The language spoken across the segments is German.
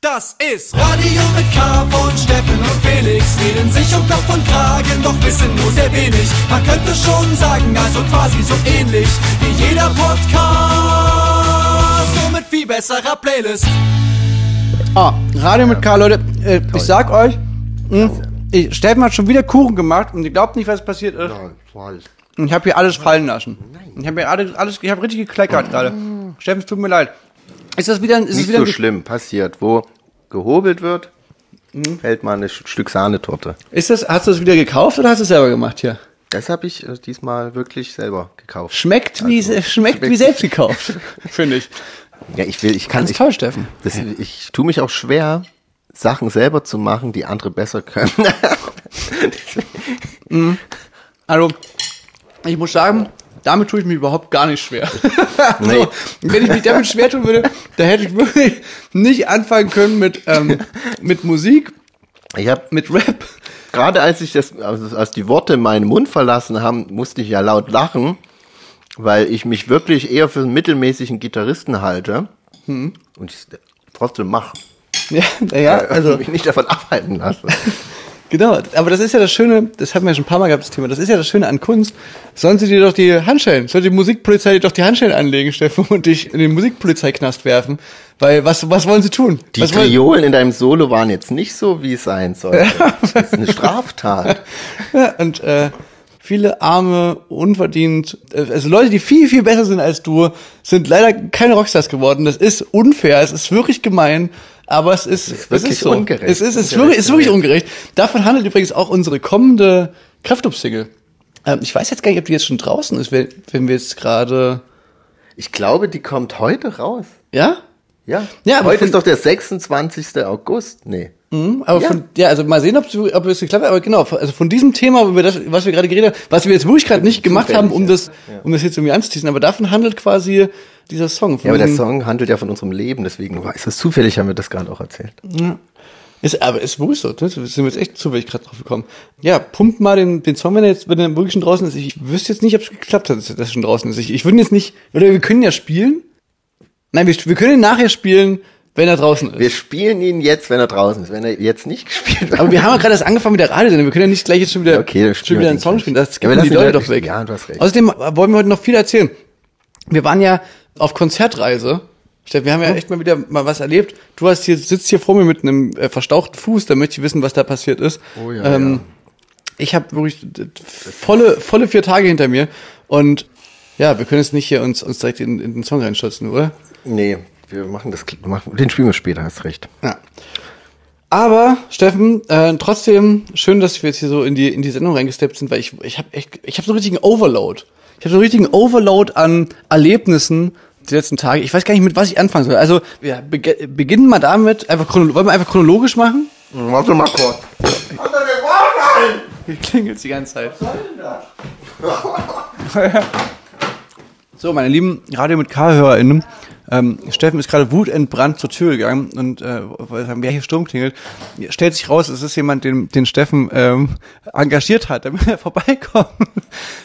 Das ist Radio mit K von Steffen und Felix. Reden sich um Kopf und Kragen, doch wissen nur sehr wenig. Man könnte schon sagen, also quasi so ähnlich wie jeder Podcast. Nur mit viel besserer Playlist. Ah, Radio mit K, Leute. Äh, ich sag euch, mh, ich, Steffen hat schon wieder Kuchen gemacht und ihr glaubt nicht, was passiert ist. Und ich habe hier alles fallen lassen. Ich habe hier alles, alles ich habe richtig gekleckert gerade. Steffen, es tut mir leid. Ist das wieder, ist Nicht wieder so schlimm, passiert. Wo gehobelt wird, Mhm. fällt mal ein Stück Sahnetorte. Ist das, hast du das wieder gekauft oder hast du es selber gemacht hier? Das habe ich äh, diesmal wirklich selber gekauft. Schmeckt wie, Also, schmeckt wie schmeckt- selbst gekauft, finde ich. Ja, ich will, ich kann Ganz ich, toll, Steffen. das, ich tue mich auch schwer, Sachen selber zu machen, die andere besser können. Also, ich muss sagen, damit tue ich mich überhaupt gar nicht schwer. Nee. so, wenn ich mich damit schwer tun würde, dann hätte ich wirklich nicht anfangen können mit, ähm, mit Musik, Ich habe mit Rap. gerade als ich das, als, als die Worte meinen Mund verlassen haben, musste ich ja laut lachen, weil ich mich wirklich eher für einen mittelmäßigen Gitarristen halte Hm. und ich trotzdem mache. Ja, naja, also, mich nicht davon abhalten lasse. genau. Aber das ist ja das Schöne, das hatten wir ja schon ein paar Mal gehabt, das Thema, das ist ja das Schöne an Kunst. Sollen sie dir doch die Handschellen, soll die Musikpolizei dir doch die Handschellen anlegen, Steffen, und dich in den Musikpolizeiknast werfen? Weil, was, was wollen sie tun? Die was Triolen in deinem Solo waren jetzt nicht so, wie es sein sollte. Das ist eine Straftat. Ja, und äh, viele arme, unverdient, äh, also Leute, die viel, viel besser sind als du, sind leider keine Rockstars geworden. Das ist unfair, es ist wirklich gemein, aber es ist, es wirklich ist so. ungerecht. Es ist, es ist wirklich, es ist wirklich ungerecht. Davon handelt übrigens auch unsere kommende Kraftclub-Single. Ähm, ich weiß jetzt gar nicht, ob die jetzt schon draußen ist, wenn, wenn wir jetzt gerade, Ich glaube, die kommt heute raus. ja? Ja. Ja, aber heute ist doch der 26. August. Nee. Mhm, aber Ja. von, ja, also mal sehen, ob, ob es geklappt hat, aber genau, also von diesem Thema, über das, was wir gerade geredet haben, was wir jetzt wirklich gerade nicht gemacht haben, um das, um das jetzt irgendwie anzuteasen, aber davon handelt quasi dieser Song. Ja, aber der Song handelt ja von unserem Leben, deswegen ist es zufällig, haben wir das gerade auch erzählt. Ist, aber ist wirklich so, ne? sind wir jetzt echt zufällig gerade drauf gekommen. Ja, pumpt mal den, den Song, wenn er jetzt, wenn er wirklich schon draußen ist. Ich wüsste jetzt nicht, ob es geklappt hat, dass er schon draußen ist. Ich, ich würde jetzt nicht, oder wir können ja spielen. Nein, wir, wir können ihn nachher spielen, wenn er draußen ist. Wir spielen ihn jetzt, wenn er draußen ist. Wenn er jetzt nicht gespielt wird. aber wir haben ja gerade erst angefangen mit der Radiosendung. Wir können ja nicht gleich jetzt schon wieder, Ja, okay, schon wieder einen den Song spielen. Das Ja, wir die Leute- doch weg. Ja, du hast recht. Außerdem wollen wir heute noch viel erzählen. Wir waren ja auf Konzertreise. Steff, Wir haben ja echt mal wieder mal was erlebt. Du hast hier, sitzt hier vor mir mit einem äh, verstauchten Fuß, da möchte ich wissen, was da passiert ist. Oh ja, ähm, ja. Ich habe wirklich volle, volle vier Tage hinter mir. Und ja, wir können jetzt nicht hier uns, uns direkt in, in den Song reinstürzen, oder? Nee, wir machen das, machen, den spielen wir später, hast recht. Ja. Aber, Steffen, äh, trotzdem schön, dass wir jetzt hier so in die, in die Sendung reingesteppt sind, weil ich, ich habe echt, ich habe so einen richtigen Overload. Ich habe so einen richtigen Overload an Erlebnissen die letzten Tage. Ich weiß gar nicht, mit was ich anfangen soll. Also, wir bege- beginnen mal damit, einfach wollen wir einfach chronologisch machen? Warte mal kurz. Hier klingelt die ganze Zeit. so, meine lieben Radio mit K-HörerInnen, ähm, Steffen ist gerade wutentbrannt zur Tür gegangen und äh, weil sagen, wer hier Sturm klingelt, stellt sich raus, es ist jemand, den, den Steffen ähm, engagiert hat, damit er vorbeikommt.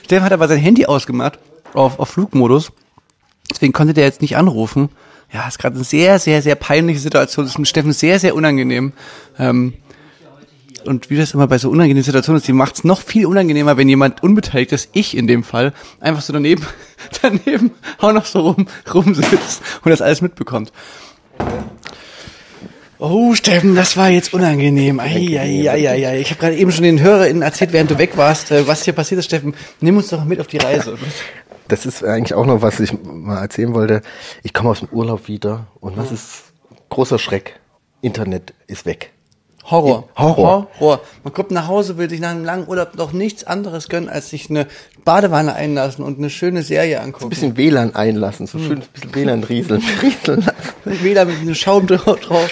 Steffen hat aber sein Handy ausgemacht auf, auf Flugmodus, deswegen konnte der jetzt nicht anrufen. Ja, ist gerade eine sehr, sehr, sehr peinliche Situation. Das ist mit Steffen sehr, sehr unangenehm. Ähm, und wie das immer bei so unangenehmen Situationen ist, die macht es noch viel unangenehmer, wenn jemand unbeteiligt ist, ich in dem Fall, einfach so daneben, daneben auch noch so rum, rumsitzt und das alles mitbekommt. Oh, Steffen, das war jetzt unangenehm. Ei, ei, ei, ei, ei. Ich habe gerade eben schon den HörerInnen erzählt, während du weg warst, äh, was hier passiert ist, Steffen. Nimm uns doch mit auf die Reise. Das ist eigentlich auch noch, was ich mal erzählen wollte. Ich komme aus dem Urlaub wieder und was ist großer Schreck? Internet ist weg. Horror. Horror. Horror. Man kommt nach Hause, will sich nach einem langen Urlaub noch nichts anderes gönnen, als sich eine Badewanne einlassen und eine schöne Serie angucken. Ein bisschen WLAN einlassen, so schön ein bisschen WLAN rieseln, rieseln lassen. Wieder mit einem Schaum drauf.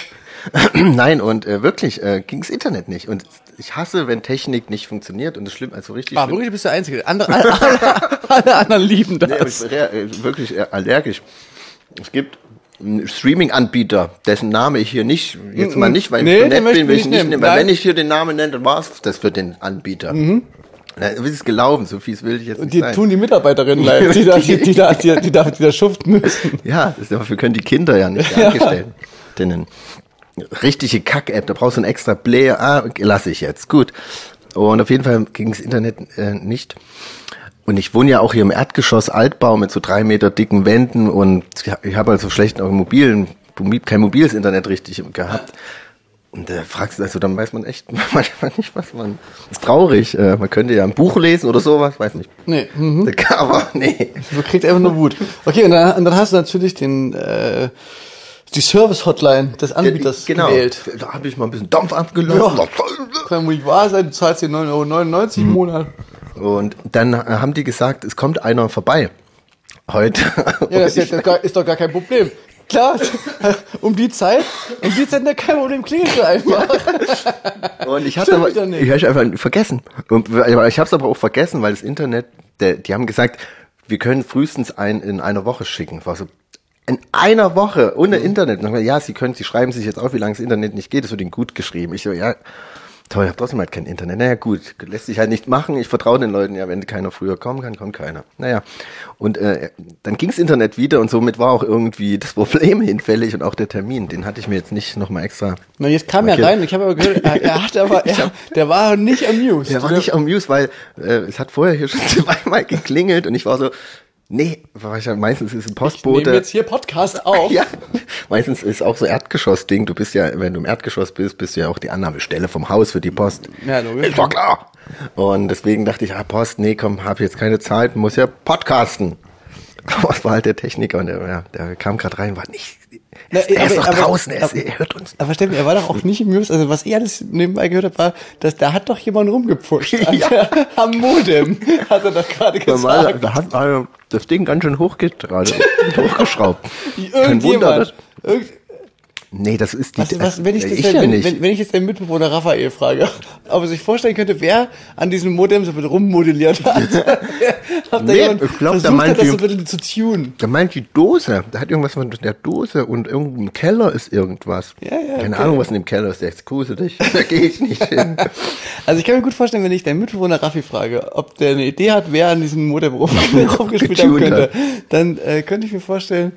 Nein, und äh, wirklich äh, ging's Internet nicht. Und ich hasse, wenn Technik nicht funktioniert und das schlimm, also richtig Ah, schlimm. wirklich, du bist der Einzige. Andere, alle, alle, alle anderen lieben Nee, ich das. bin rea- äh, wirklich äh, allergisch. Es gibt einen Streaming-Anbieter, dessen Name ich hier nicht, jetzt mal nicht, weil Nee, ich so nett bin, will ich nicht nehmen. nehmen. Weil Nein. wenn ich hier den Namen nenne, dann war's das für den Anbieter. Na, wie ist es gelaufen? So fies will ich jetzt Und die sein. tun die Mitarbeiterinnen leid, die da, die, die da, die, die da, die da schuften müssen. Ja, das, dafür können die Kinder ja nicht die Angestellten. Richtige Kack-App, da brauchst du einen extra Player. Ah, lass ich jetzt, gut. Und auf jeden Fall ging das Internet äh, nicht. Und ich wohne ja auch hier im Erdgeschoss Altbau mit so drei Meter dicken Wänden und ich habe also schlecht auch mobilen, kein mobiles Internet richtig gehabt. Und da fragst du, also dann weiß man echt manchmal nicht, was man. ist traurig. Äh, man könnte ja ein Buch lesen oder sowas, weiß nicht. Nee. Mhm. Aber nee. Man kriegt einfach nur Wut. Okay, und dann, und dann hast du natürlich den äh, die Service-Hotline des Anbieters genau. gewählt. Da habe ich mal ein bisschen Dampf abgelassen. Ja. Kann wohl nicht wahr sein, du zahlst hier 9,99 Euro im Monat. Und dann äh, haben die gesagt, es kommt einer vorbei. Heute. Ja, das ist, ja, ist doch gar kein Problem. Klar, um die Zeit, um die Zeit, da kein Problem, klingelt einfach. Und ich hatte aber, ich habe einfach vergessen. Und, ich habe es aber auch vergessen, weil das Internet, der, die haben gesagt, wir können frühestens ein in einer Woche schicken. War so, in einer Woche ohne Mhm. Internet. Und dann ja, sie können, sie schreiben sich jetzt auf, wie lange das Internet nicht geht. Das wird ihnen gut geschrieben. Ich so, ja, toll, ich habe trotzdem halt kein Internet. Naja, gut, lässt sich halt nicht machen. Ich vertraue den Leuten ja, wenn keiner früher kommen kann, kommt keiner. Naja, und äh, dann ging's Internet wieder und somit war auch irgendwie das Problem hinfällig und auch der Termin. Den hatte ich mir jetzt nicht nochmal extra Na, jetzt kam er Okay. rein, ich habe aber gehört, er, er hat aber, er, der war nicht amused. Der war nicht amused, weil äh, es hat vorher hier schon zweimal geklingelt und ich war so, nee, war ich ja, meistens ist ein Ich nehme Postbote. jetzt hier Podcast auf. ja, meistens ist auch so Erdgeschoss-Ding. Du bist ja, wenn du im Erdgeschoss bist, bist du ja auch die Annahmestelle vom Haus für die Post. Ja, logisch. Ist doch klar. Und deswegen dachte ich, ah, Post, nee, komm, hab jetzt keine Zeit, muss ja podcasten. Aber es war halt der Techniker und der, ja, der kam gerade rein, war nicht. Na, er ist, er ist aber- noch aber- draußen, er, ist, aber- er hört uns. Aber Steffen, er war doch auch nicht amused. Also was ich alles nebenbei gehört habe, war, dass da hat doch jemand rumgepusht. Ja. Am Modem, hat er doch gerade Normal, gesagt. da hat also das Ding ganz schön hochgetragen, hochgeschraubt. Kein Wunder, dass- Irgend, Nee, das ist die. was, was, wenn ich, das, ja wenn, nicht. wenn, wenn ich jetzt den Mitbewohner Raphael frage, ob er sich vorstellen könnte, wer an diesem Modem so ein bisschen rummodelliert hat. Da Nee, ich glaub, der versucht meint hat, das so ein bisschen zu tunen. Der meint die Dose. Da hat irgendwas von der Dose und irgendwo im Keller ist irgendwas. Ja, ja, Keine okay. Ahnung, was in dem Keller ist. Excuse dich. Da gehe ich nicht hin. Also ich kann mir gut vorstellen, wenn ich deinen Mitbewohner Raffi frage, ob der eine Idee hat, wer an diesem Modem rum, rumgespielt haben könnte, hat. dann äh, könnte ich mir vorstellen,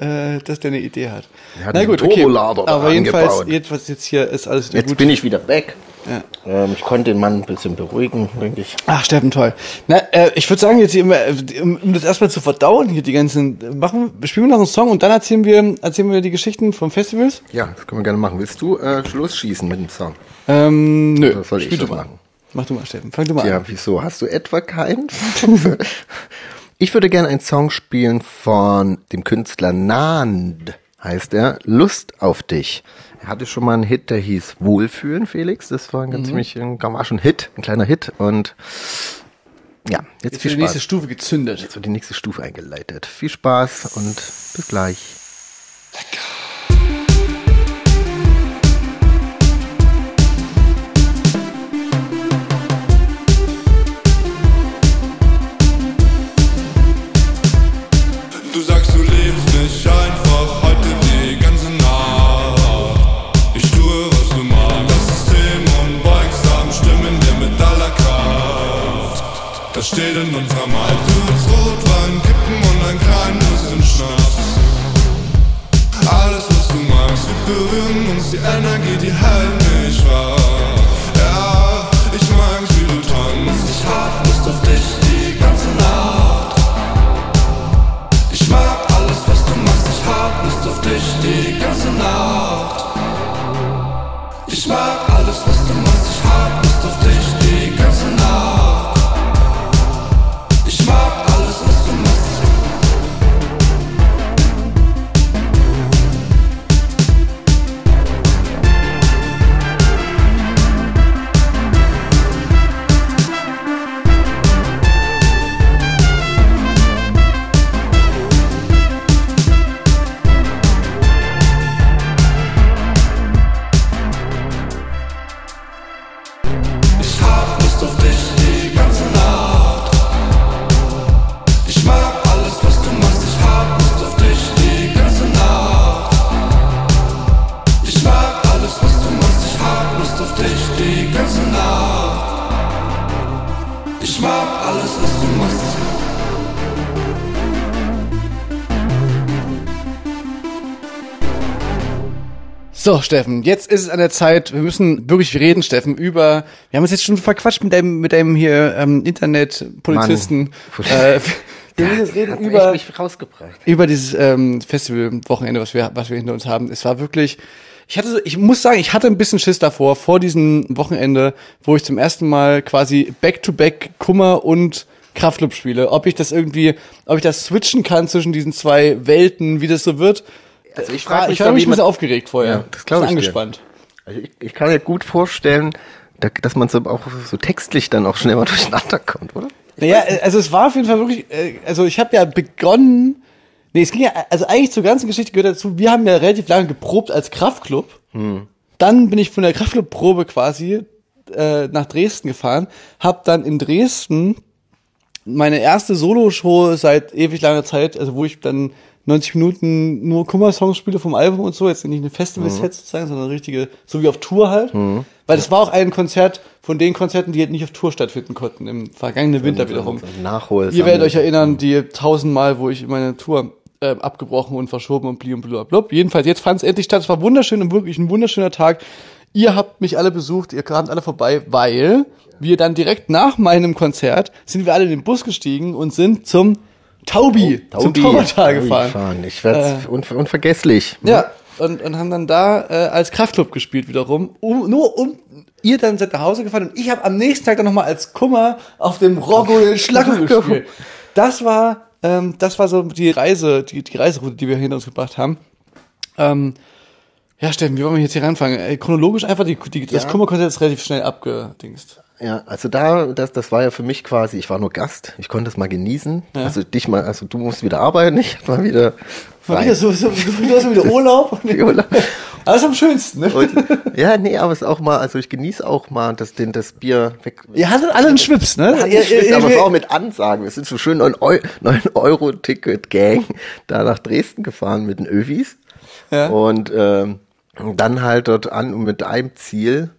äh, dass der eine Idee hat. Er hat einen Turbolader da Aber jedenfalls, jedenfalls jetzt hier ist alles wieder Jetzt gut. bin ich wieder weg. Ja. Ähm, ich konnte den Mann ein bisschen beruhigen, denke ich. Ach, Steffen, toll. Na, äh, ich würde sagen, jetzt hier, um, um das erstmal zu verdauen, hier die ganzen, machen, spielen wir noch einen Song und dann erzählen wir, erzählen wir die Geschichten vom Festivals. Ja, das können wir gerne machen. Willst du äh, Schluss schießen mit dem Song? Ähm, nö. Oder soll ich Spiel das mal. machen? Mach du mal, Steffen. Fang du mal Ja, an. wieso? Hast du etwa keinen? ich würde gerne einen Song spielen von dem Künstler Nand, heißt er, Lust auf dich. Er hatte schon mal einen Hit, der hieß Wohlfühlen, Felix. Das war ein Mhm. ganz ziemlich, ein, war schon ein Hit, ein kleiner Hit. Und ja, jetzt, Jetzt viel wird die nächste Spaß. Stufe gezündet. Jetzt wird die nächste Stufe eingeleitet. Viel Spaß und bis gleich. Du steht in. Du willst Rotwein kippen und ein klein bisschen Schnaps. Alles, was du magst, wir berühren uns, die Energie, die hält mich wach. Ja, ich mag's, wie du tanzt. Ich hab Lust auf dich die ganze Nacht. Ich mag alles, was du machst, ich hab Lust auf dich die ganze Nacht. Ich mag So, Steffen, jetzt ist es an der Zeit, wir müssen wirklich reden, Steffen, über, wir haben uns jetzt schon verquatscht mit deinem, mit deinem hier ähm, Internetpolizisten. Äh, wir müssen jetzt reden über, über dieses ähm, Festival-Wochenende, was wir, was wir hinter uns haben. Es war wirklich, ich hatte so, ich muss sagen, ich hatte ein bisschen Schiss davor, vor diesem Wochenende, wo ich zum ersten Mal quasi back-to-back Kummer und Kraftclub spiele. Ob ich das irgendwie, ob ich das switchen kann zwischen diesen zwei Welten, wie das so wird. Also ich Ich frage war, mich, ich war mich ein bisschen aufgeregt vorher. Ja, das glaub Bisschen ich dir. angespannt. Also ich, ich kann mir gut vorstellen, da, dass man so auch so textlich dann auch schnell mal durcheinander kommt, oder? Naja, äh, also es war auf jeden Fall wirklich, äh, also ich habe ja begonnen, nee, es ging ja, also eigentlich zur ganzen Geschichte gehört dazu, wir haben ja relativ lange geprobt als Kraftclub. Dann bin ich von der Kraftclub-Probe quasi äh, nach Dresden gefahren, habe dann in Dresden meine erste Solo-Show seit ewig langer Zeit, also wo ich dann 90 Minuten nur Kummer-Songs spiele vom Album und so, jetzt nicht eine Festival-Set sozusagen, sondern eine richtige, so wie auf Tour halt. Weil das war auch ein Konzert von den Konzerten, die halt nicht auf Tour stattfinden konnten, im vergangenen Winter wiederum. So ein Nachhol. Ihr werdet euch erinnern, die tausendmal, wo ich meine Tour äh, abgebrochen und verschoben und bli und blablabla. Jedenfalls, jetzt fand es endlich statt. Es war wunderschön und wirklich ein wunderschöner Tag. Ihr habt mich alle besucht, ihr kamt alle vorbei, weil wir dann direkt nach meinem Konzert sind wir alle in den Bus gestiegen und sind zum Taubi, zum Taubertal gefahren. Ich werde unver unvergesslich. Ja, und, und haben dann da äh, als Kraftclub gespielt wiederum, um, nur um ihr dann seid nach Hause gefahren und ich habe am nächsten Tag dann nochmal als Kummer auf dem Roggo den Schlacko gespielt. Das war, ähm, das war so die Reise, die, die Reiseroute, die wir hinter uns gebracht haben. Ähm, ja, Steffen, wie wollen wir jetzt hier ranfangen? Äh, chronologisch einfach, die, die, das Ja. Kummerkonzert ist relativ schnell abgedingst. Ja, also da, das, das war ja für mich quasi, ich war nur Gast, ich konnte es mal genießen. Also dich mal, also du musst wieder arbeiten, ich hab mal wieder Mal frei. wieder so, so, du hast wieder Urlaub. Urlaub. Alles am schönsten, ne? Und, ja, nee, aber es ist auch mal, also ich genieße auch mal das, den, das Bier weg. Ihr hattet alle einen Schwips, ne? Ja, schlecht, ihr- aber es war auch mit Ansagen. Wir sind so schön 9 Eu- 9 Euro Ticket Gang da nach Dresden gefahren mit den Övis. Ja. Und ähm, dann halt dort an und mit einem Ziel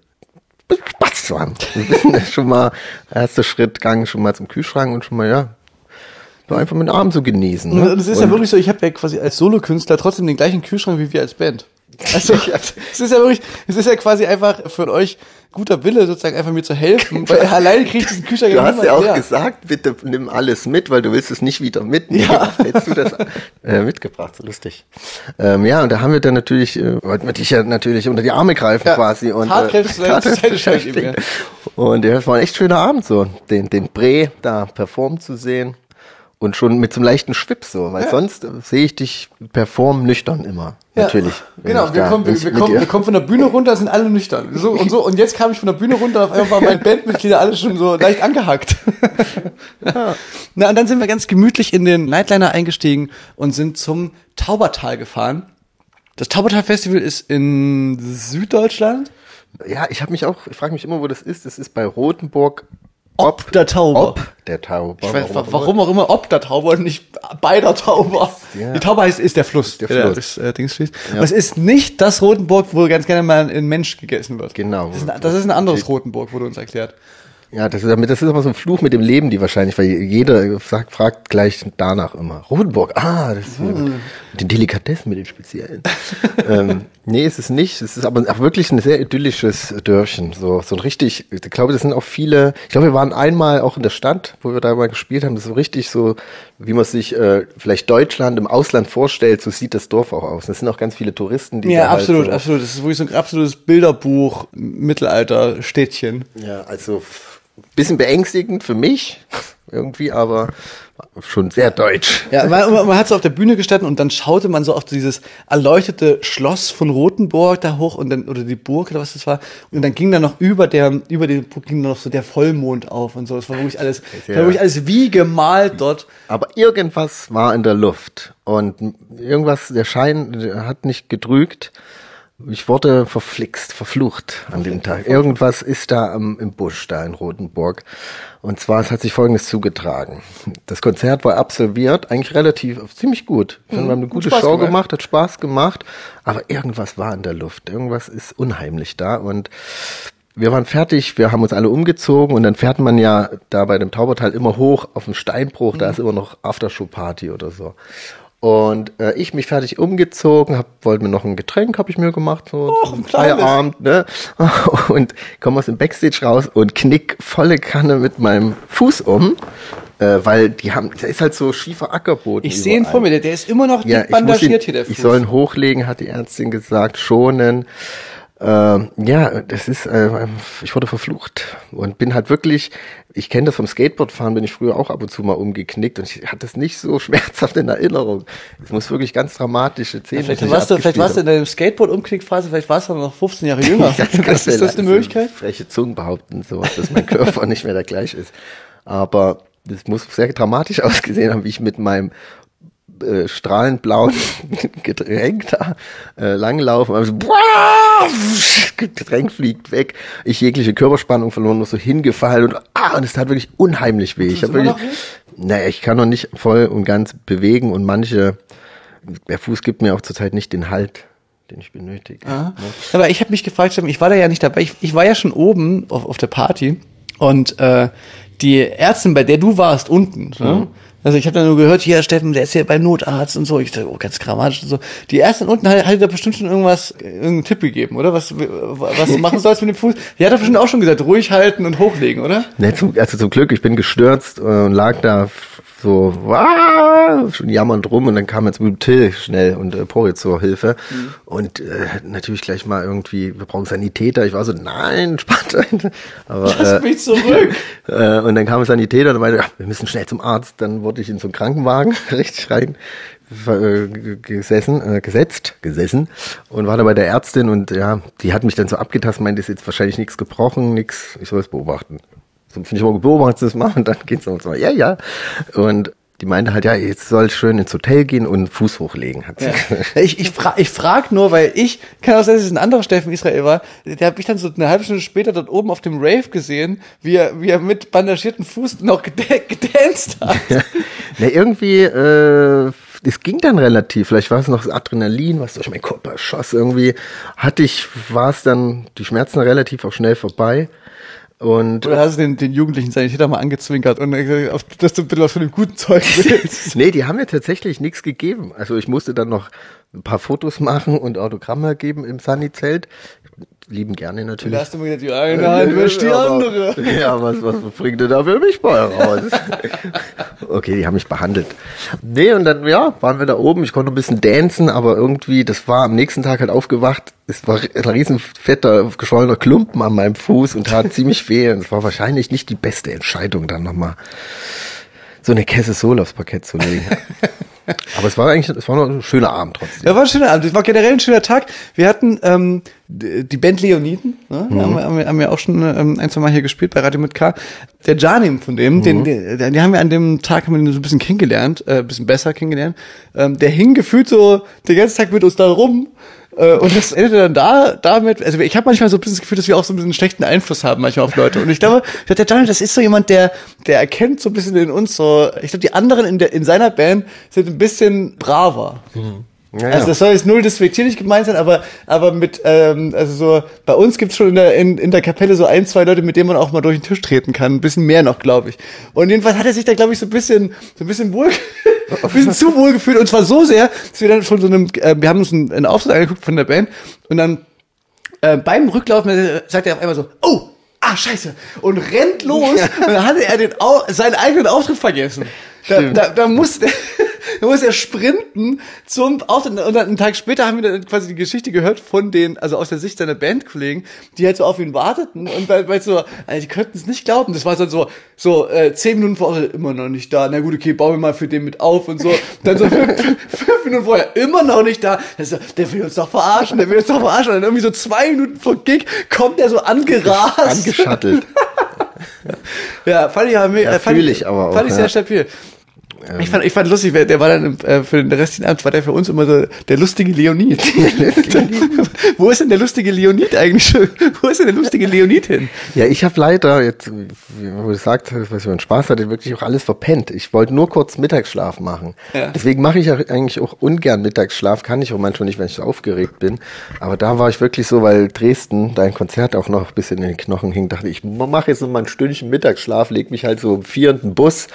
Spaß zu haben. Ein bisschen schon mal, erster Schritt, Gang schon mal zum Kühlschrank und schon mal, ja, so einfach mit den Arm so genießen. Ne? Und es ist ja wirklich so, ich habe ja quasi als Solokünstler trotzdem den gleichen Kühlschrank wie wir als Band. Also es ist ja wirklich, es ist ja quasi einfach für euch guter Wille, sozusagen einfach mir zu helfen, weil alleine kriege ich diesen Kühlschrank Du hast ja auch leer. gesagt, bitte nimm alles mit, weil du willst es nicht wieder mitnehmen. Ja. Hättest du das äh, mitgebracht, so lustig. Ähm, ja, und da haben wir dann natürlich, äh, wollten wir dich ja natürlich unter die Arme greifen Ja, quasi. Und, beschäftigt. Und ja, es war ein echt schöner Abend so, den, den Bre da performen zu sehen. Und schon mit so einem leichten Schwips so, weil Ja. sonst sehe ich dich performen nüchtern immer. Ja, Natürlich. Genau, wir da- kommen, wir, wir, kommen, wir kommen von der Bühne runter, sind alle nüchtern. So und so. Und jetzt kam ich von der Bühne runter, auf einmal waren meine Bandmitglieder alle schon so leicht angehackt. Na, und dann sind wir ganz gemütlich in den Nightliner eingestiegen und sind zum Taubertal gefahren. Das Taubertal Festival ist in Süddeutschland. Ja, ich habe mich auch, ich frage mich immer, wo das ist. Das ist bei Rotenburg. Ob der Tauber. Ob der Tauber. Ich weiß, warum auch immer, ob der Tauber und nicht bei der Tauber. Ja. Die Tauber heißt, ist der Fluss, der, Fluss. durchs, äh, Dings fließt. Aber es ist nicht das Rotenburg, wo ganz gerne mal ein Mensch gegessen wird. Genau. Das ist ein, das ist ein anderes Rotenburg, wurde uns erklärt. Ja, das ist, das ist aber so ein Fluch mit dem Leben, die wahrscheinlich, weil jeder sagt, fragt gleich danach immer. Rotenburg, ah, das ist Hm. mit den Delikatessen, mit den speziellen. ähm, nee, es ist nicht. Es ist aber auch wirklich ein sehr idyllisches Dörfchen. So, so ein richtig, ich glaube, das sind auch viele, ich glaube, wir waren einmal auch in der Stadt, wo wir da mal gespielt haben. Das ist so richtig so, wie man sich äh, vielleicht Deutschland im Ausland vorstellt, so sieht das Dorf auch aus. Das sind auch ganz viele Touristen, die Ja, da halt absolut, so, absolut. Das ist wirklich so ein absolutes Bilderbuch, Mittelalter-Städtchen. Ja, also bisschen beängstigend für mich irgendwie, aber schon sehr deutsch. Ja, man, man hat so auf der Bühne gestanden und dann schaute man so auf dieses erleuchtete Schloss von Rothenburg da hoch und dann, oder die Burg oder was das war. Und dann ging da noch über der, über den ging noch so der Vollmond auf und so. Das war wirklich alles, das war Ja. wirklich alles wie gemalt dort. Aber irgendwas war in der Luft und irgendwas, der Schein der hat nicht gedrückt. Ich wurde verflixt, verflucht an dem Tag. Irgendwas ist da am, im Busch, da in Rotenburg. Und zwar, es hat sich Folgendes zugetragen. Das Konzert war absolviert, eigentlich relativ, ziemlich gut. Wir haben eine gute Spaß Show gemacht. gemacht, hat Spaß gemacht. Aber irgendwas war in der Luft. Irgendwas ist unheimlich da und wir waren fertig, wir haben uns alle umgezogen und dann fährt man ja da bei dem Taubertal immer hoch auf den Steinbruch, da ist immer noch Aftershow-Party oder so. Und äh, ich mich fertig umgezogen, hab, wollte mir noch ein Getränk, habe ich mir gemacht, so Och, ein. Feierabend, ne? Und komme aus dem Backstage raus und knick volle Kanne mit meinem Fuß um, äh, weil die haben, da ist halt so schiefer Ackerboden. Ich sehe ihn vor mir, der, der ist immer noch Ja, dick ich, muss ihn, bandagiert hier, der Fuß. ich soll ihn hochlegen, hat die Ärztin gesagt, schonen. Ähm, ja, das ist, äh, ich wurde verflucht und bin halt wirklich, ich kenne das vom Skateboardfahren, bin ich früher auch ab und zu mal umgeknickt und ich hatte das nicht so schmerzhaft in Erinnerung. Es muss wirklich ganz dramatische Szenen. Vielleicht die ich warst, du, vielleicht warst du in deinem Skateboard-Umknickphase, vielleicht warst du noch 15 Jahre jünger. Ja, das ist das vielleicht eine so Möglichkeit? Freche Zungen behaupten, so, dass mein Körper nicht mehr der gleich ist. Aber das muss sehr dramatisch ausgesehen haben, wie ich mit meinem äh, strahlend blauen Getränk da äh, langlaufen. Also, boah, Getränk fliegt weg. Ich jegliche Körperspannung verloren, nur so hingefallen und ah, und es tat wirklich unheimlich weh. Ich habe wirklich, naja, ich kann noch nicht voll und ganz bewegen und manche, der Fuß gibt mir auch zurzeit nicht den Halt, den ich benötige. Ja. Aber ich habe mich gefragt, ich war da ja nicht dabei. Ich, ich war ja schon oben auf, auf der Party und äh, die Ärztin, bei der du warst, unten. Ne? Also ich habe dann nur gehört, hier Steffen, der ist ja beim Notarzt und so. Ich dachte, oh, ganz grammatisch und so. Die Ärztin unten hat, hat da bestimmt schon irgendwas, irgendeinen Tipp gegeben, oder? Was, was du machen sollst mit dem Fuß. Die hat doch bestimmt auch schon gesagt, ruhig halten und hochlegen, oder? Ne, zum, also zum Glück, ich bin gestürzt und lag da so "Wah!" schon jammernd rum und dann kam jetzt mit Till schnell und äh, Pori zur Hilfe und äh, natürlich gleich mal irgendwie, wir brauchen Sanitäter. Ich war so, nein, spannt ein. Aber Lass äh, mich zurück. äh, und dann kam ein Sanitäter und meinte, ja, wir müssen schnell zum Arzt. Dann wurde ich in so einen Krankenwagen richtig rein äh, gesessen, äh, gesetzt, gesessen und war da bei der Ärztin und ja, die hat mich dann so abgetastet, meinte, ist jetzt wahrscheinlich nichts gebrochen, nichts, ich soll es beobachten. So finde ich immer beobachtet das mal und dann geht's noch so, ja, ja. Und die meinte halt, ja, jetzt soll ich schön ins Hotel gehen und Fuß hochlegen, hat sie Ja. gesagt. Ich, ich, fra ich frag nur, weil ich, kann auch sein, dass es ein anderer Steffen Israel war, der habe ich dann so eine halbe Stunde später dort oben auf dem Rave gesehen, wie er, wie er mit bandagierten Fuß noch gedanced hat. Na, irgendwie, äh, es ging dann relativ. Vielleicht war es noch das Adrenalin, was durch meinen Körper schoss. Irgendwie hatte ich, war es dann, die Schmerzen relativ auch schnell vorbei. Und Oder hast du den, den jugendlichen Sanitäter mal angezwinkert und gesagt, dass du ein bisschen was von dem guten Zeug willst? nee, die haben mir tatsächlich nichts gegeben. Also ich musste dann noch ein paar Fotos machen und Autogramme geben im Sunny-Zelt. Lieben gerne natürlich. da hast du mir gesagt, die eine Hand wäscht die andere. Ja, was, was bringt denn da für mich bei raus? okay, die haben mich behandelt. Nee, und dann, ja, waren wir da oben. Ich konnte ein bisschen dancen, aber irgendwie, das war am nächsten Tag halt aufgewacht. Es war ein riesen fetter, geschwollener Klumpen an meinem Fuß und tat ziemlich weh. Und es war wahrscheinlich nicht die beste Entscheidung, dann nochmal so eine Käse Sohle aufs Parkett zu legen. aber es war eigentlich, es war noch ein schöner Abend trotzdem. Ja, war ein schöner Abend. Es war generell ein schöner Tag. Wir hatten ähm, die Band Leoniden, ne? Mhm. haben, wir- haben, wir, haben wir auch schon ähm, ein, zwei Mal hier gespielt bei Radio mit K. Der Janim von dem, Mhm. den, den, die haben wir an dem Tag haben wir den so ein bisschen kennengelernt, äh, ein bisschen besser kennengelernt. Ähm, der hing gefühlt so den ganzen Tag mit uns da rum. Äh, Und das endete dann da damit, also ich habe manchmal so ein bisschen das Gefühl, dass wir auch so ein bisschen einen schlechten Einfluss haben manchmal auf Leute. Und ich glaube, ich der Daniel, das ist so jemand, der, der erkennt so ein bisschen in uns so, ich glaube, die anderen in, der, in seiner Band sind ein bisschen braver. Ja, Also das soll jetzt null despektierlich gemeint sein, aber aber mit ähm, also so bei uns gibt's schon in der in, in der Kapelle so ein zwei Leute, mit denen man auch mal durch den Tisch treten kann, ein bisschen mehr noch, glaube ich. Und jedenfalls hat er sich da glaube ich so ein bisschen so ein bisschen wohl ein bisschen zu wohl gefühlt und zwar so sehr, dass wir dann von so einem äh, wir haben uns einen, einen Auftritt angeguckt von der Band und dann äh, beim Rücklaufen äh, sagt er auf einmal so, oh, ah, scheiße, und rennt los. Und dann hatte er den Au seinen eigenen Auftritt vergessen. Da, da, da, musste, da muss er sprinten zum Auftritt. Und dann einen Tag später haben wir dann quasi die Geschichte gehört von den, also aus der Sicht seiner Bandkollegen, die halt so auf ihn warteten. Und weil, weil so, also die könnten es nicht glauben. Das war dann so, so äh, zehn Minuten vorher, immer noch nicht da. Na gut, okay, bauen wir mal für den mit auf und so. Dann so fünf, fünf Minuten vorher, immer noch nicht da. So, der will uns doch verarschen, der will uns doch verarschen. Und dann irgendwie so zwei Minuten vor Gig kommt er so angerast. Angeschattelt. Ja, fand ich, ja, fand ich aber auch, Fand ich sehr ja. stabil. Ich fand, ich fand lustig, der war dann im, äh, für den restlichen Abend war der für uns immer so der lustige Leonid. Wo ist denn der lustige Leonid eigentlich? schon? Wo ist denn der lustige Leonid hin? Ja, ich habe leider, jetzt, wie du gesagt hast, was für einen Spaß hatte, wirklich auch alles verpennt. Ich wollte nur kurz Mittagsschlaf machen. Ja. Deswegen mache ich eigentlich auch ungern Mittagsschlaf, kann ich auch manchmal nicht, wenn ich so aufgeregt bin. Aber da war ich wirklich so, weil Dresden, dein Konzert auch noch ein bisschen in den Knochen hing, dachte ich, mache jetzt noch mal ein Stündchen Mittagsschlaf, leg mich halt so um vier in den Bus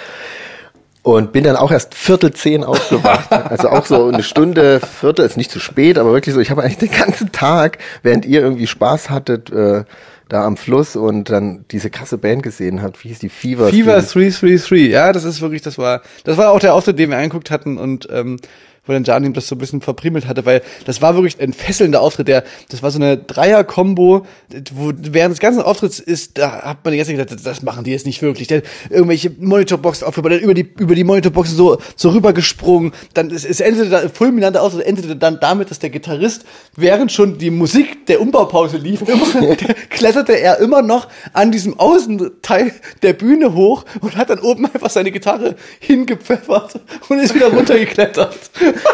Und bin dann auch erst Viertel zehn aufgewacht. Also auch so eine Stunde, Viertel ist nicht zu spät, aber wirklich so, ich habe eigentlich den ganzen Tag, während ihr irgendwie Spaß hattet, äh, da am Fluss und dann diese krasse Band gesehen habt. Wie hieß die? Fever? Fever 333, ja, das ist wirklich, das war, das war auch der Auftritt, den wir angeguckt hatten und ähm, wo dann Janim das so ein bisschen verpriemelt hatte, weil das war wirklich ein fesselnder Auftritt, der, das war so eine Dreier-Kombo, wo während des ganzen Auftritts ist, da hat man die ganze Zeit gedacht, das machen die jetzt nicht wirklich. Der, irgendwelche Monitorboxen aufgebaut, dann über die, über die Monitorboxen so, so rübergesprungen, dann, es, es endete da, fulminante Auftritt endete dann damit, dass der Gitarrist, während schon die Musik der Umbaupause lief, immer, kletterte er immer noch an diesem Außenteil der Bühne hoch und hat dann oben einfach seine Gitarre hingepfeffert und ist wieder runtergeklettert.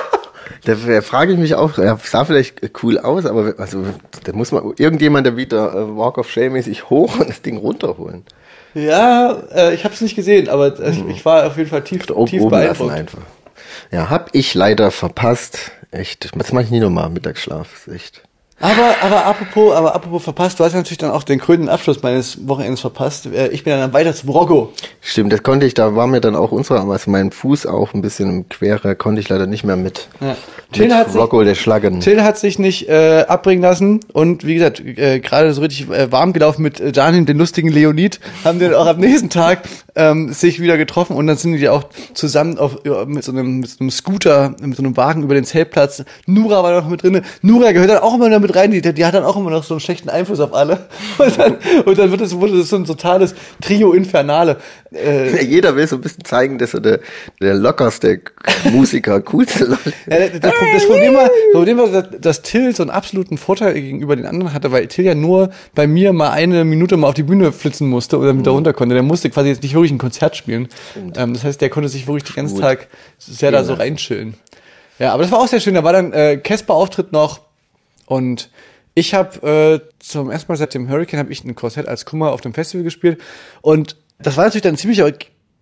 Da, da frage ich mich auch, er sah vielleicht cool aus, aber also da muss man irgendjemand da wieder äh, Walk of Shame mäßig hoch und das Ding runterholen. Ja, äh, ich habe es nicht gesehen, aber äh, ich war auf jeden Fall tief, Oben, tief oben beeindruckt. einfach. Ja, hab ich leider verpasst. Echt. Das mache ich nie nochmal, Mittagsschlaf. Ist echt. Aber, aber apropos, aber apropos verpasst, du hast natürlich dann auch den krönenden Abschluss meines Wochenendes verpasst. Äh, Ich bin dann weiter zum Rocco. Stimmt, das konnte ich, da war mir dann auch unsere, also mein Fuß auch ein bisschen im Quere, konnte ich leider nicht mehr mit. Ja. Till hat Mit sich- der Schlaggen. Till hat sich nicht äh, abbringen lassen und wie gesagt, äh, gerade so richtig äh, warm gelaufen mit äh, Janin, den lustigen Leonid, haben den auch am nächsten Tag ähm, sich wieder getroffen und dann sind die auch zusammen auf, mit, so einem, mit so einem Scooter, mit so einem Wagen über den Zeltplatz. Nura war noch mit drinne. Nura gehört dann auch immer da mit rein, die, die hat dann auch immer noch so einen schlechten Einfluss auf alle. Und dann, und dann wird es, wurde das so ein totales Trio Infernale. Äh, Jeder will so ein bisschen zeigen, dass er der, der lockerste Musiker, coolste Leute. Ja, das, das, das Problem war, das Problem war, dass, dass Till so einen absoluten Vorteil gegenüber den anderen hatte, weil Till ja nur bei mir mal eine Minute mal auf die Bühne flitzen musste oder mit da runter konnte. Der musste quasi jetzt nicht wirklich ein Konzert spielen. Ähm, das heißt, der konnte sich wirklich den ganzen Gut. Tag sehr da so reinchillen. Ja, aber das war auch sehr schön. Da war dann äh, Casper-Auftritt noch und ich habe äh, zum ersten Mal seit dem Hurricane habe ich ein Korsett als Kummer auf dem Festival gespielt und das war natürlich dann ein ziemlicher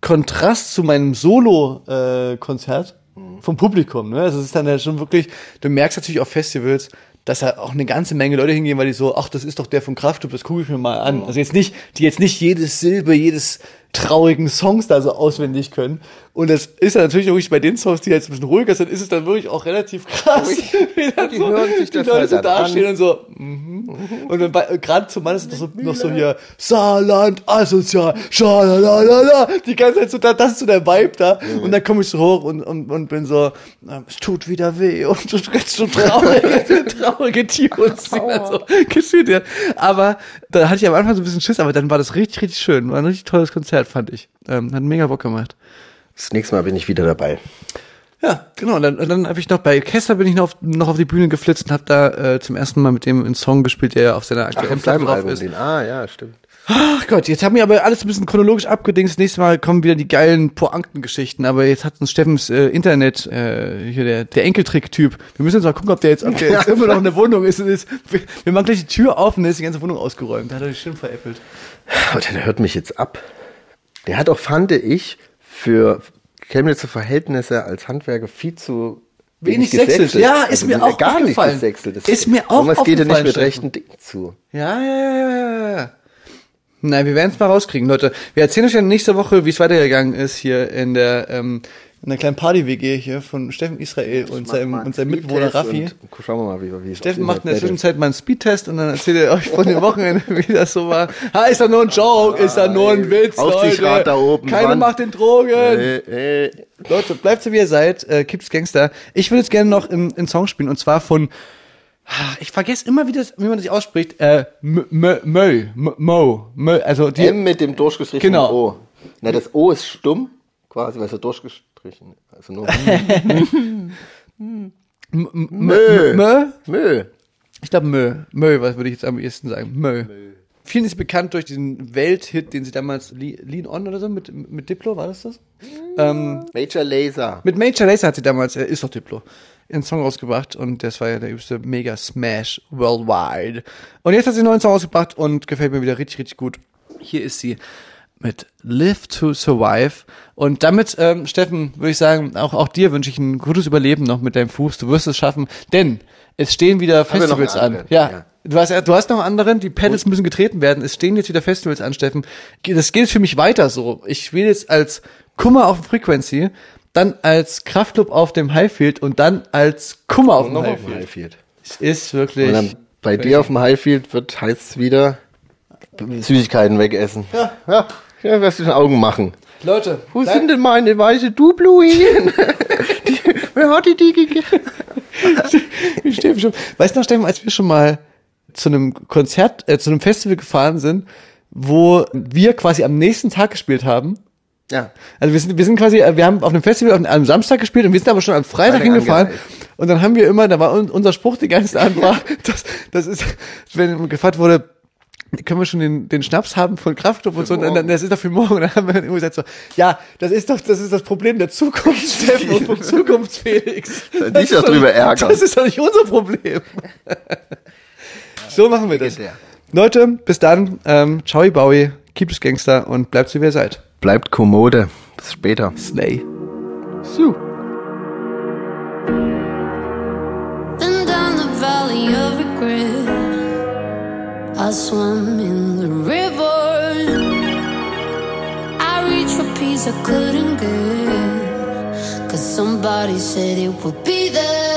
Kontrast zu meinem Solo-Konzert vom Publikum. Ne? Also es ist dann ja schon wirklich, du merkst natürlich auf Festivals, dass da auch eine ganze Menge Leute hingehen, weil die so, ach, das ist doch der von Kraftklub, das gucke ich mir mal an. Also jetzt nicht, die jetzt nicht jedes Silbe, jedes traurigen Songs da so auswendig können. Und das ist dann natürlich auch wirklich bei den Songs, die jetzt ein bisschen ruhiger sind, ist es dann wirklich auch relativ krass, wie dann die so, hören sich die Leute halt so dann an. dastehen und so, mhm. und dann bei- gerade zum Mann ist das so, noch so hier, Saarland, asozial, schalalala, die ganze Zeit so, da, das ist so der Vibe da. Und dann komme ich so hoch und, und, und bin so, ähm, es tut wieder weh und so ganz so traurige, traurige die dann so geschieht, ja. Aber da hatte ich am Anfang so ein bisschen Schiss, aber dann war das richtig, richtig schön. War ein richtig tolles Konzert, fand ich. Ähm, hat mega Bock gemacht. Das nächste Mal bin ich wieder dabei. Ja, genau. Und dann, und dann habe ich noch bei Kessler bin ich noch auf, noch auf die Bühne geflitzt und habe da äh, zum ersten Mal mit dem einen Song gespielt, der ja auf seiner aktuellen Auf Platte drauf ist. den. Ah, ja, stimmt. Ach Gott, jetzt haben wir aber alles ein bisschen chronologisch abgedingst. Nächstes Mal kommen wieder die geilen Pointen-Geschichten. Aber jetzt hat uns Steffens äh, Internet, äh, hier der, der Enkeltrick-Typ. Wir müssen jetzt mal gucken, ob der jetzt, ob der jetzt immer noch in der Wohnung ist. Und ist wir, wir machen gleich die Tür auf und dann ist die ganze Wohnung ausgeräumt. Da hat er die Stimmt veräppelt. Aber der hört mich jetzt ab. Der hat auch, fand ich, für Chemnitzer Verhältnisse als Handwerker viel zu Wenig sexelt. Ja, ist mir auch gar nicht aufgefallen. gesexelt. Das Ist mir auch Irgendwas geht ja nicht aufgefallen, mit rechten Dingen zu. Ja, ja, ja, ja, ja, ja. Nein, wir werden es mal rauskriegen, Leute. Wir erzählen euch ja nächste Woche, wie es weitergegangen ist hier in der, ähm, in der kleinen Party-WG hier von Steffen Israel und seinem, und seinem Mitbewohner Raffi. Schauen wir mal, wie, wie es Steffen macht in der Zwischenzeit mal einen Speedtest und dann erzählt er euch von dem Wochenende, wie das so war. Ha, ist da nur ein Joke, ist da nur ein Witz, Leute. da oben, Keiner macht den Drogen. Äh, äh, Leute, bleibt so wie ihr seid, äh, Kips Gangster. Ich würde jetzt gerne noch einen einen Song spielen und zwar von ah, ich vergesse immer, wie, das, wie man das ausspricht. Äh, Mö, Mö, Mö, Mo, Mö, also die, M mit dem durchgestrichenen Genau. O. Na, das O ist stumm, quasi, weil es ja durchgestrichen Also nur Mö, Mö, Mö. ich glaube Mö, Mö, was würde ich jetzt am ehesten sagen? Mö. Vielen ist bekannt durch diesen Welthit, den sie damals Le- Lean On oder so mit, mit Diplo, war das das? Ähm, Major Laser. Mit Major Lazer hat sie damals, äh, ist doch Diplo, einen Song rausgebracht und das war ja der übste Mega Smash worldwide. Und jetzt hat sie einen neuen Song rausgebracht und gefällt mir wieder richtig, richtig gut. Hier ist sie mit Live to Survive. Und damit, ähm, Steffen, würde ich sagen, auch, auch dir wünsche ich ein gutes Überleben noch mit deinem Fuß. Du wirst es schaffen, denn es stehen wieder Festivals an. Ja, Ja. Du hast, du hast noch einen anderen, die Pedals müssen getreten werden. Es stehen jetzt wieder Festivals an, Steffen. Das geht für mich weiter so. Ich spiele jetzt als Kummer auf Frequency, dann als Kraftclub auf dem Highfield und dann als Kummer auf dem Noch auf dem Highfield. Highfield. Es ist wirklich. Und dann bei dir auf dem Highfield wird heißt wieder Süßigkeiten wegessen. Ja, ja, ja wirst du den Augen machen. Leute, Wo sind denn meine weiße Dubluin? die, wer hat die die gegeben? Ich stehe schon. Weißt du noch, Steffen, als wir schon mal zu einem Konzert, äh, zu einem Festival gefahren sind, wo wir quasi am nächsten Tag gespielt haben? Ja. Also wir sind, wir sind quasi, äh, wir haben auf einem Festival auf einem Samstag gespielt und wir sind aber schon am Freitag hingefahren. angereist. Und dann haben wir immer, da war un- unser Spruch die ganze Zeit war, das, das ist, wenn gefragt wurde, können wir schon den, den Schnaps haben von Kraftclub und so, und dann, das ist doch für morgen. Und dann haben wir dann gesagt so, ja, das ist doch, das ist das Problem der Zukunft, Steffen, und vom Zukunftsfelix. Dich doch drüber ärgern. Das ist doch nicht unser Problem. so machen wir das. Leute, bis dann, ähm, ciao, Bowie, keep Gangster und bleibt so wie ihr seid. Bleibt kommode. Bis später. Slay. So. I swam in the river. I reached for peace I couldn't get. Cause somebody said it would be there.